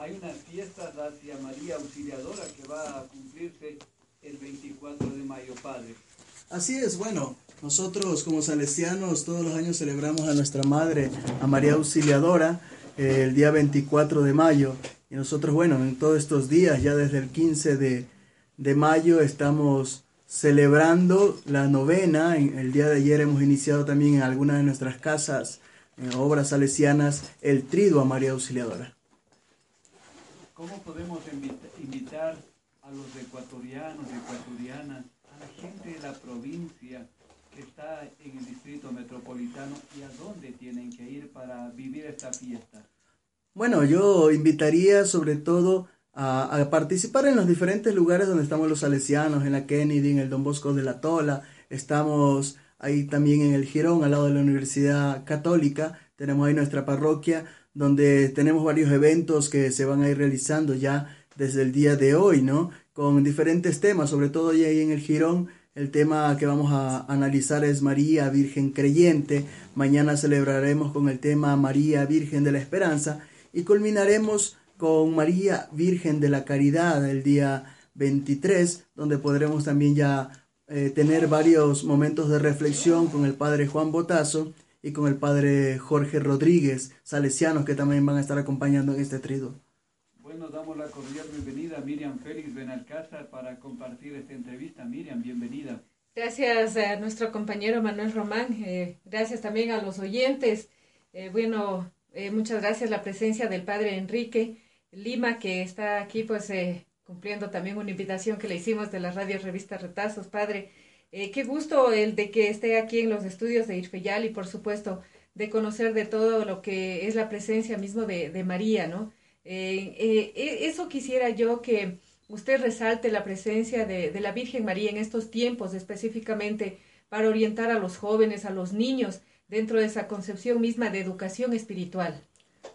hay una fiesta hacia María Auxiliadora que va a cumplirse el 24 de mayo, Padre. Así es, bueno, nosotros como salesianos todos los años celebramos a nuestra Madre, a María Auxiliadora, eh, el día 24 de mayo. Y nosotros, bueno, en todos estos días, ya desde el 15 de, de mayo, estamos celebrando la novena. El día de ayer hemos iniciado también en algunas de nuestras casas, en obras salesianas, el trido a María Auxiliadora. ¿Cómo podemos invitar a los ecuatorianos y ecuatorianas, a la gente de la provincia que está en el distrito metropolitano y a dónde tienen que ir para vivir esta fiesta? Bueno, yo invitaría sobre todo a, participar en los diferentes lugares donde estamos los salesianos, en la Kennedy, en el Don Bosco de la Tola, estamos ahí también en el Girón, al lado de la Universidad Católica, tenemos ahí nuestra parroquia, donde tenemos varios eventos que se van a ir realizando ya desde el día de hoy, ¿no? Con diferentes temas, sobre todo ahí en el Girón, el tema que vamos a analizar es María Virgen Creyente. Mañana celebraremos con el tema María Virgen de la Esperanza y culminaremos con María Virgen de la Caridad el día 23, donde podremos también ya eh, tener varios momentos de reflexión con el Padre Juan Botazo y con el Padre Jorge Rodríguez, salesianos que también van a estar acompañando en este trido. Bueno, damos la cordial bienvenida a Miriam Félix Benalcázar para compartir esta entrevista. Miriam, bienvenida. Gracias a nuestro compañero Manuel Román, eh, gracias también a los oyentes. Eh, bueno, eh, muchas gracias la presencia del padre Enrique Lima, que está aquí pues eh, cumpliendo también una invitación que le hicimos de la radio revista Retazos. Padre, eh, qué gusto el de que esté aquí en los estudios de Irfeyal y por supuesto de conocer de todo lo que es la presencia mismo de, María, ¿no? E, eso quisiera yo que usted resalte la presencia de, de la Virgen María en estos tiempos específicamente para orientar a los jóvenes, a los niños, dentro de esa concepción misma de educación espiritual.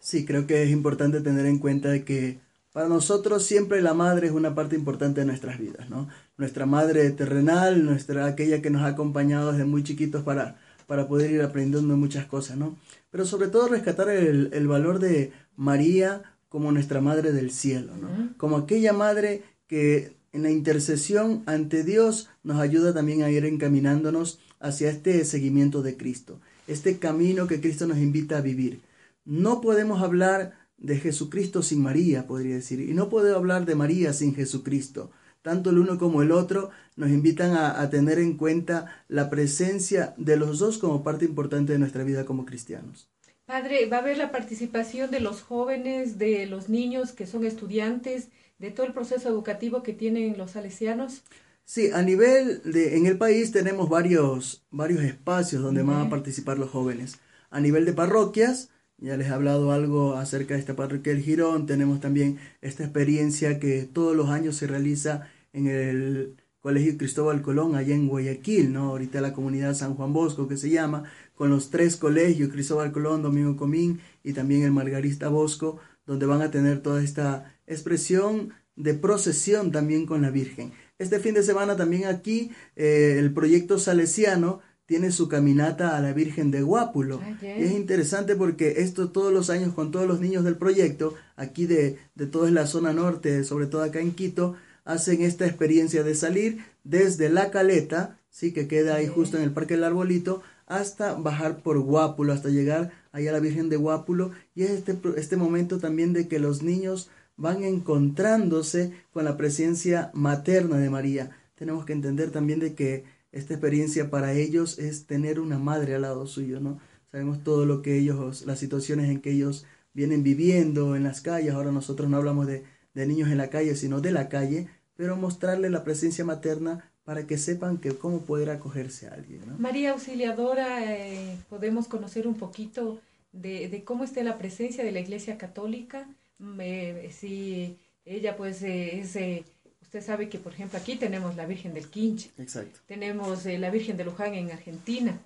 Sí, creo que es importante tener en cuenta que para nosotros siempre la madre es una parte importante de nuestras vidas, ¿no? Nuestra madre terrenal, nuestra aquella que nos ha acompañado desde muy chiquitos para, para poder ir aprendiendo muchas cosas, ¿no? Pero sobre todo rescatar el, el valor de María como nuestra madre del cielo, ¿no? Como aquella madre que en la intercesión ante Dios nos ayuda también a ir encaminándonos hacia este seguimiento de Cristo este camino que Cristo nos invita a vivir. No podemos hablar de Jesucristo sin María, podría decir, y no podemos hablar de María sin Jesucristo. Tanto el uno como el otro nos invitan a, tener en cuenta la presencia de los dos como parte importante de nuestra vida como cristianos. Padre, ¿va a haber la participación de los jóvenes, de los niños que son estudiantes, de todo el proceso educativo que tienen los salesianos? Sí, a nivel de, en el país tenemos varios, varios espacios donde van a participar los jóvenes. A nivel de parroquias, ya les he hablado algo acerca de esta parroquia del Girón, tenemos también esta experiencia que todos los años se realiza en el Colegio Cristóbal Colón, allá en Guayaquil, ¿no? Ahorita la comunidad San Juan Bosco, que se llama, con los tres colegios, Cristóbal Colón, Domingo Comín y también el Margarista Bosco, donde van a tener toda esta expresión de procesión también con la Virgen. Este fin de semana también aquí eh, el proyecto salesiano tiene su caminata a la Virgen de Guápulo. Y es interesante porque esto todos los años con todos los niños del proyecto, aquí de, de toda la zona norte, sobre todo acá en Quito, hacen esta experiencia de salir desde La Caleta, sí que queda ahí justo en el Parque del Arbolito, hasta bajar por Guápulo, hasta llegar allá a la Virgen de Guápulo. Y es este, este momento también de que los niños van encontrándose con la presencia materna de María. Tenemos que entender también de que esta experiencia para ellos es tener una madre al lado suyo, ¿no? Sabemos todo lo que ellos, las situaciones en que ellos vienen viviendo en las calles. Ahora nosotros no hablamos de, de niños en la calle, sino de la calle, pero mostrarle la presencia materna para que sepan que cómo poder acogerse a alguien. ¿no? María Auxiliadora, eh, podemos conocer un poquito de, de, cómo está la presencia de la Iglesia Católica me, si ella pues eh, es, eh, usted sabe que por ejemplo aquí tenemos la Virgen del Quinche, Exacto. tenemos eh, la Virgen de Luján en Argentina,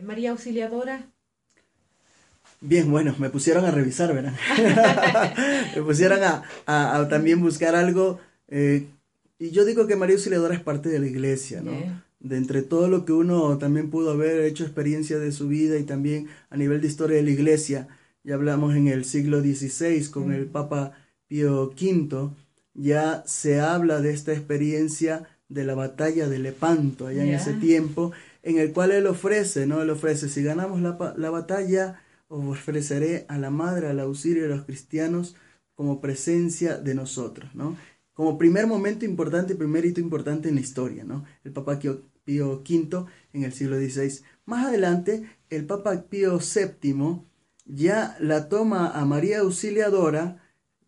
María Auxiliadora. Bien, bueno, me pusieron a revisar, ¿verdad? me pusieron a, a, también buscar algo. y yo digo que María Auxiliadora es parte de la iglesia, ¿no? De entre todo lo que uno también pudo haber hecho experiencia de su vida y también a nivel de historia de la iglesia, ya hablamos en el siglo XVI con el Papa Pío V, ya se habla de esta experiencia de la batalla de Lepanto, allá en ese tiempo, en el cual él ofrece, ¿no? Él ofrece, si ganamos la, la batalla, ofreceré a la madre, al auxilio de los cristianos como presencia de nosotros, ¿no? Como primer momento importante, primer hito importante en la historia, ¿no? El Papa Pío V en el siglo XVI. Más adelante, el Papa Pío VII ya la toma a María Auxiliadora.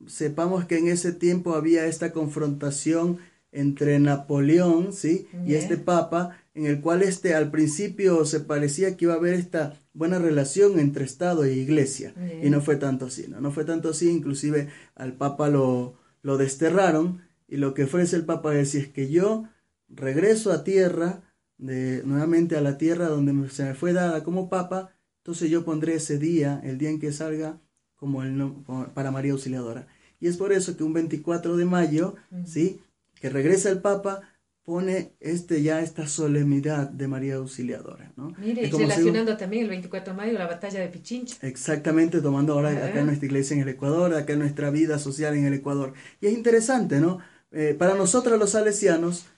Sepamos que en ese tiempo había esta confrontación entre Napoleón, ¿sí? Y este papa, en el cual este al principio se parecía que iba a haber esta buena relación entre Estado e Iglesia. Y no fue tanto así, ¿no? No fue tanto así, inclusive al papa lo, lo desterraron y lo que ofrece el papa es, si es que yo regreso a tierra, de, nuevamente a la tierra donde se me fue dada como papa, entonces yo pondré ese día, el día en que salga, como el para María Auxiliadora. Y es por eso que un 24 de mayo, ¿sí? Que regresa el Papa, pone este ya esta solemnidad de María Auxiliadora, ¿no? Mire, relacionando también el 24 de mayo la batalla de Pichincha. Exactamente, tomando ahora acá en nuestra iglesia en el Ecuador, acá en nuestra vida social en el Ecuador. Y es interesante, ¿no? Eh, para nosotros los salesianos,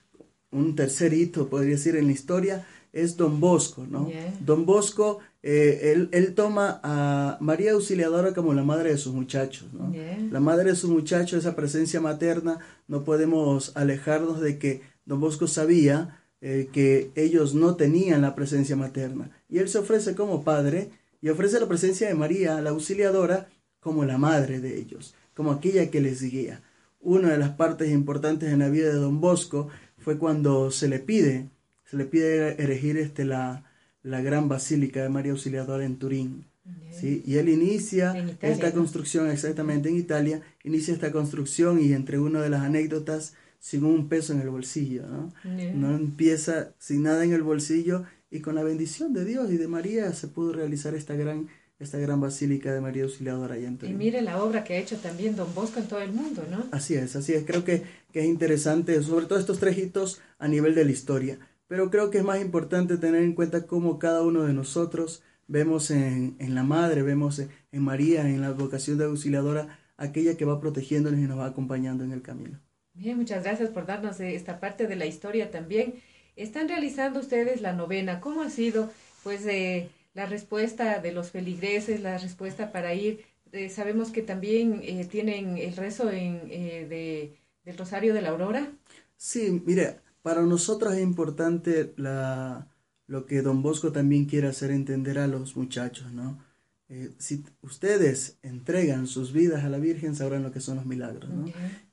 un tercer hito, podría decir, en la historia, es Don Bosco, ¿no? Don Bosco, eh, él, él, toma a María Auxiliadora como la madre de sus muchachos, ¿no? La madre de sus muchachos, esa presencia materna, no podemos alejarnos de que Don Bosco sabía eh, que ellos no tenían la presencia materna. Y él se ofrece como padre y ofrece la presencia de María, la Auxiliadora, como la madre de ellos, como aquella que les guía. Una de las partes importantes en la vida de Don Bosco fue cuando se le pide se le pide erigir este, la, la gran basílica de María Auxiliadora en Turín. ¿sí? Y él inicia esta construcción, exactamente en Italia, inicia esta construcción y entre una de las anécdotas, sin un peso en el bolsillo, ¿no? No empieza sin nada en el bolsillo y con la bendición de Dios y de María se pudo realizar esta gran esta gran basílica de María Auxiliadora allá en Turín. Y mire la obra que ha hecho también Don Bosco en todo el mundo, ¿no? Así es, así es. Creo que, que es interesante, sobre todo estos tres hitos a nivel de la historia. Pero creo que es más importante tener en cuenta cómo cada uno de nosotros vemos en, en la Madre, vemos en, María, en la vocación de auxiliadora, aquella que va protegiéndonos y nos va acompañando en el camino. Bien, muchas gracias por darnos esta parte de la historia también. Están realizando ustedes la novena. ¿Cómo ha sido, pues, eh, la respuesta de los feligreses, la respuesta para ir? Eh, sabemos que también eh, tienen el rezo en, de, del Rosario de la Aurora. Sí, mire, para nosotros es importante la, lo que don Bosco también quiere hacer entender a los muchachos, ¿no? Eh, si ustedes entregan sus vidas a la Virgen, sabrán lo que son los milagros, ¿no?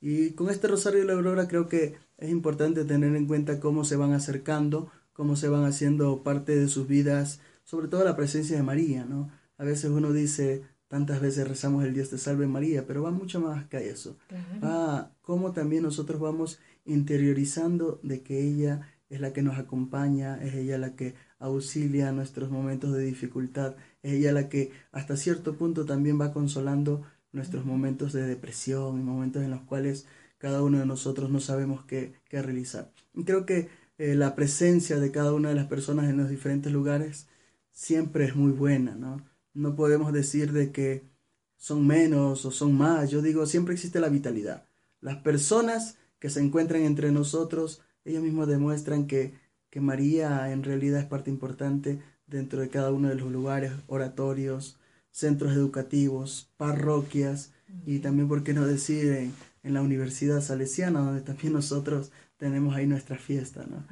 Y con este Rosario de la Aurora creo que es importante tener en cuenta cómo se van acercando, cómo se van haciendo parte de sus vidas, sobre todo la presencia de María, ¿no? A veces uno dice, tantas veces rezamos el Dios te salve María, pero va mucho más que eso. Va cómo también nosotros vamos interiorizando de que ella es la que nos acompaña, es ella la que auxilia nuestros momentos de dificultad, es ella la que hasta cierto punto también va consolando nuestros momentos de depresión y momentos en los cuales cada uno de nosotros no sabemos qué, qué realizar. Y creo que eh, la presencia de cada una de las personas en los diferentes lugares siempre es muy buena, ¿no? No podemos decir de que son menos o son más, yo digo, siempre existe la vitalidad. Las personas que se encuentran entre nosotros, ellos mismos demuestran que, que María en realidad es parte importante dentro de cada uno de los lugares, oratorios, centros educativos, parroquias y también, ¿por qué no decir, en, la Universidad Salesiana, donde también nosotros tenemos ahí nuestra fiesta, ¿no?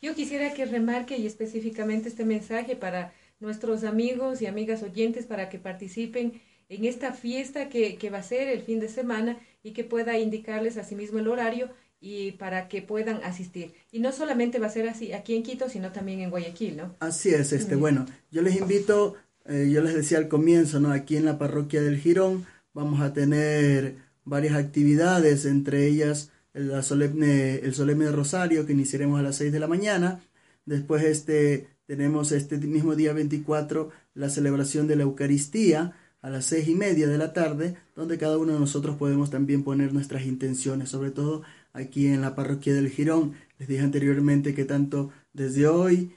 Yo quisiera que remarque y específicamente este mensaje para nuestros amigos y amigas oyentes para que participen en esta fiesta que, que va a ser el fin de semana y que pueda indicarles asimismo el horario y para que puedan asistir. Y no solamente va a ser así aquí en Quito, sino también en Guayaquil, ¿no? Así es, este, bueno, yo les invito, eh, yo les decía al comienzo, ¿no? Aquí en la parroquia del Girón vamos a tener varias actividades, entre ellas el solemne, el solemne rosario que iniciaremos a las 6 de la mañana. Después este, tenemos este mismo día 24 la celebración de la Eucaristía a las seis y media de la tarde, donde cada uno de nosotros podemos también poner nuestras intenciones, sobre todo aquí en la parroquia del Girón. Les dije anteriormente que tanto desde hoy,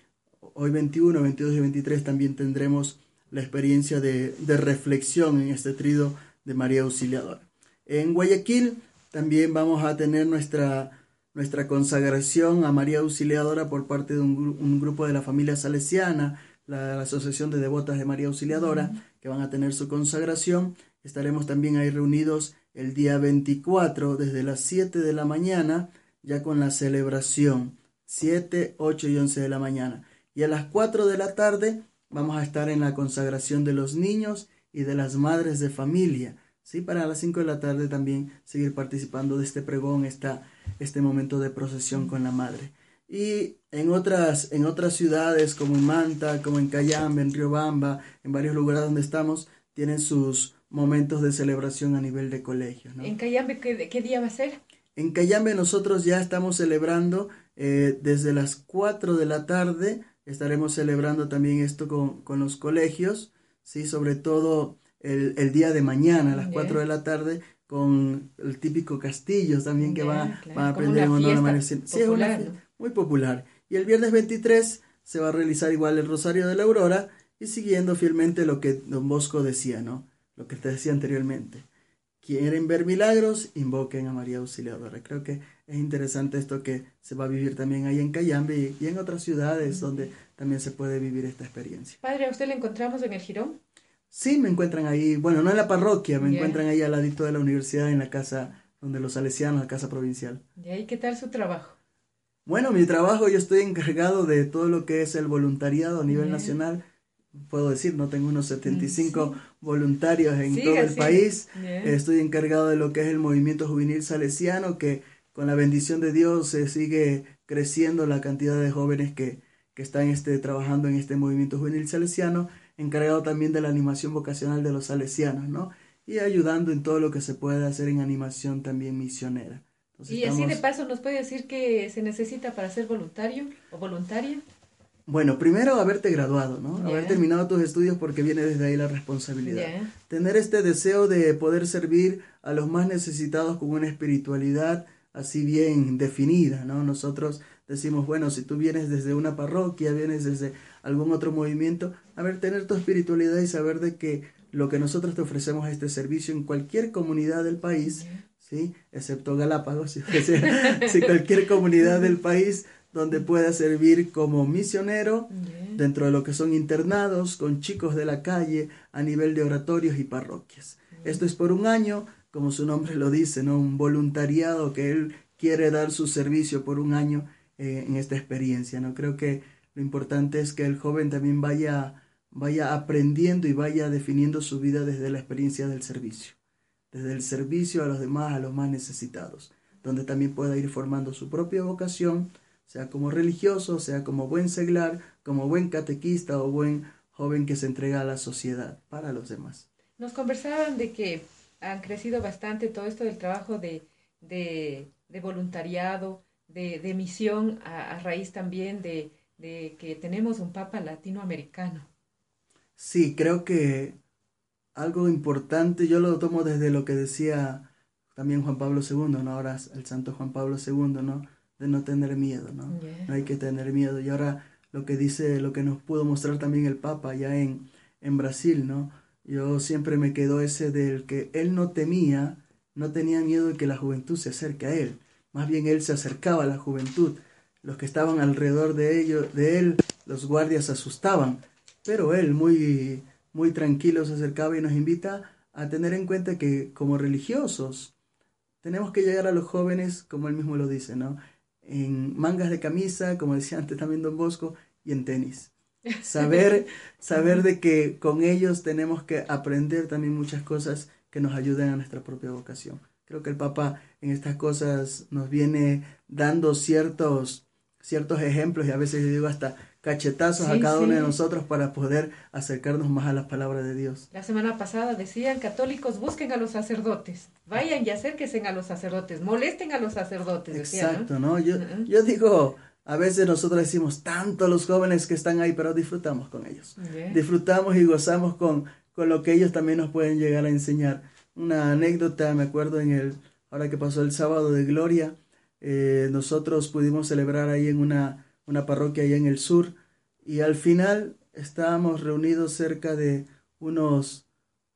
hoy 21, 22 y 23 también tendremos la experiencia de, reflexión en este trido de María Auxiliadora. En Guayaquil también vamos a tener nuestra, nuestra consagración a María Auxiliadora por parte de un, grupo de la familia salesiana, la, Asociación de Devotas de María Auxiliadora, que van a tener su consagración. Estaremos también ahí reunidos el día 24 desde las 7 de la mañana, ya con la celebración. 7, 8 y 11 de la mañana. Y a las 4 de la tarde vamos a estar en la consagración de los niños y de las madres de familia. ¿sí? Para las 5 de la tarde también seguir participando de este pregón, esta, este momento de procesión con la madre. Y en otras, en otras ciudades como en Manta, como en Cayambe, en Riobamba, en varios lugares donde estamos, tienen sus momentos de celebración a nivel de colegio. ¿En Cayambe ¿qué, qué día va a ser? En Cayambe nosotros ya estamos celebrando eh, desde las 4 de la tarde. Estaremos celebrando también esto con, con los colegios, ¿sí? sobre todo el, el, día de mañana a las 4 de la tarde con el típico castillo también que va, a aprender en honor a Sí, es una muy popular. Y el viernes 23 se va a realizar igual el Rosario de la Aurora y siguiendo fielmente lo que don Bosco decía, ¿no? Lo que te decía anteriormente quieren ver milagros, invoquen a María Auxiliadora. Creo que es interesante esto que se va a vivir también ahí en Cayambe y, en otras ciudades donde también se puede vivir esta experiencia. Padre, ¿a usted le encontramos en el Girón? Sí, me encuentran ahí, bueno, no en la parroquia, me encuentran ahí al ladito de la universidad, en la casa donde los salesianos, la casa provincial. ¿Y ahí qué tal su trabajo? Bueno, mi trabajo, yo estoy encargado de todo lo que es el voluntariado a nivel nacional puedo decir, no tengo unos 75 voluntarios en todo el país. Estoy encargado de lo que es el movimiento juvenil salesiano, que con la bendición de Dios se sigue creciendo la cantidad de jóvenes que, que están este, trabajando en este movimiento juvenil salesiano, encargado también de la animación vocacional de los salesianos, ¿no? Y ayudando en todo lo que se puede hacer en animación también misionera. Y así de paso, ¿nos puede decir que se necesita para ser voluntario o voluntaria? Bueno, primero haberte graduado, ¿no? Haber terminado tus estudios porque viene desde ahí la responsabilidad. Tener este deseo de poder servir a los más necesitados con una espiritualidad así bien definida, ¿no? Nosotros decimos, bueno, si tú vienes desde una parroquia, vienes desde algún otro movimiento, a ver, tener tu espiritualidad y saber de que lo que nosotros te ofrecemos es este servicio en cualquier comunidad del país, ¿sí? Excepto Galápagos, si cualquier comunidad del país donde pueda servir como misionero dentro de lo que son internados con chicos de la calle a nivel de oratorios y parroquias. Esto es por un año, como su nombre lo dice, ¿no? un voluntariado que él quiere dar su servicio por un año eh, en esta experiencia. ¿no? Creo que lo importante es que el joven también vaya, vaya aprendiendo y vaya definiendo su vida desde la experiencia del servicio, desde el servicio a los demás, a los más necesitados, donde también pueda ir formando su propia vocación, sea como religioso, sea como buen seglar, como buen catequista o buen joven que se entrega a la sociedad para los demás. Nos conversaban de que han crecido bastante todo esto del trabajo de, de, voluntariado, de, de misión, a, raíz también de, de que tenemos un Papa latinoamericano. Sí, creo que algo importante, yo lo tomo desde lo que decía también Juan Pablo II, ¿no? Ahora el santo Juan Pablo II, ¿no? de no tener miedo, ¿no? No hay que tener miedo. Y ahora lo que dice, lo que nos pudo mostrar también el Papa ya en, en Brasil, ¿no? Yo siempre me quedo ese del que él no temía, no tenía miedo de que la juventud se acerque a él. Más bien él se acercaba a la juventud. Los que estaban alrededor de ellos, de él, los guardias se asustaban. Pero él muy, muy tranquilo se acercaba y nos invita a tener en cuenta que como religiosos tenemos que llegar a los jóvenes, como él mismo lo dice, ¿no? en mangas de camisa, como decía antes también Don Bosco, y en tenis. Saber, saber de que con ellos tenemos que aprender también muchas cosas que nos ayuden a nuestra propia vocación. Creo que el Papa en estas cosas nos viene dando ciertos, ciertos ejemplos y a veces digo hasta cachetazos a cada uno de nosotros para poder acercarnos más a las palabras de Dios. La semana pasada decían, católicos, busquen a los sacerdotes, vayan y acérquense a los sacerdotes, molesten a los sacerdotes. Exacto, ¿no? Yo, yo digo, a veces nosotros decimos tanto a los jóvenes que están ahí, pero disfrutamos con ellos. Disfrutamos y gozamos con, con lo que ellos también nos pueden llegar a enseñar. Una anécdota, me acuerdo en el, ahora que pasó el sábado de Gloria, eh, nosotros pudimos celebrar ahí en una una parroquia allá en el sur, y al final estábamos reunidos cerca de unos,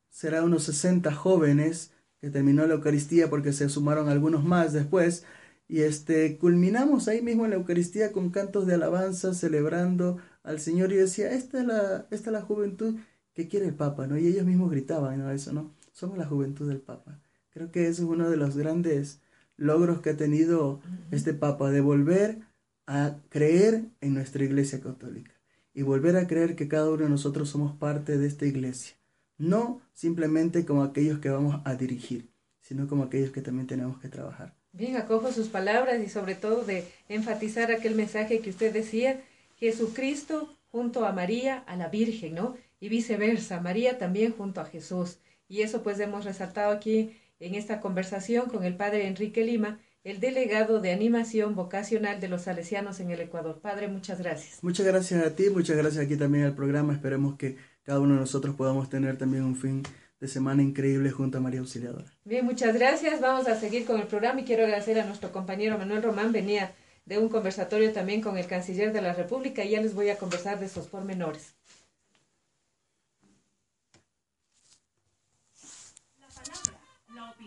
será unos 60 jóvenes que terminó la Eucaristía porque se sumaron algunos más después. Y este, culminamos ahí mismo en la Eucaristía con cantos de alabanza, celebrando al Señor. Y decía, esta es la, esta es la juventud que quiere el Papa, ¿no? Y ellos mismos gritaban, ¿no? Eso, ¿no? Somos la juventud del Papa. Creo que eso es uno de los grandes logros que ha tenido este Papa, de volver a creer en nuestra Iglesia Católica y volver a creer que cada uno de nosotros somos parte de esta Iglesia. No simplemente como aquellos que vamos a dirigir, sino como aquellos que también tenemos que trabajar. Bien, acojo sus palabras y sobre todo de enfatizar aquel mensaje que usted decía, Jesucristo junto a María, a la Virgen, ¿no? Y viceversa, María también junto a Jesús. Y eso pues hemos resaltado aquí en esta conversación con el padre Enrique Lima, el delegado de animación vocacional de los salesianos en el Ecuador. Padre, muchas gracias. Muchas gracias a ti, muchas gracias aquí también al programa. Esperemos que cada uno de nosotros podamos tener también un fin de semana increíble junto a María Auxiliadora. Bien, muchas gracias. Vamos a seguir con el programa y quiero agradecer a nuestro compañero Manuel Román. Venía de un conversatorio también con el canciller de la República y ya les voy a conversar de esos pormenores.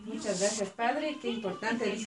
Muchas gracias, padre. Qué importante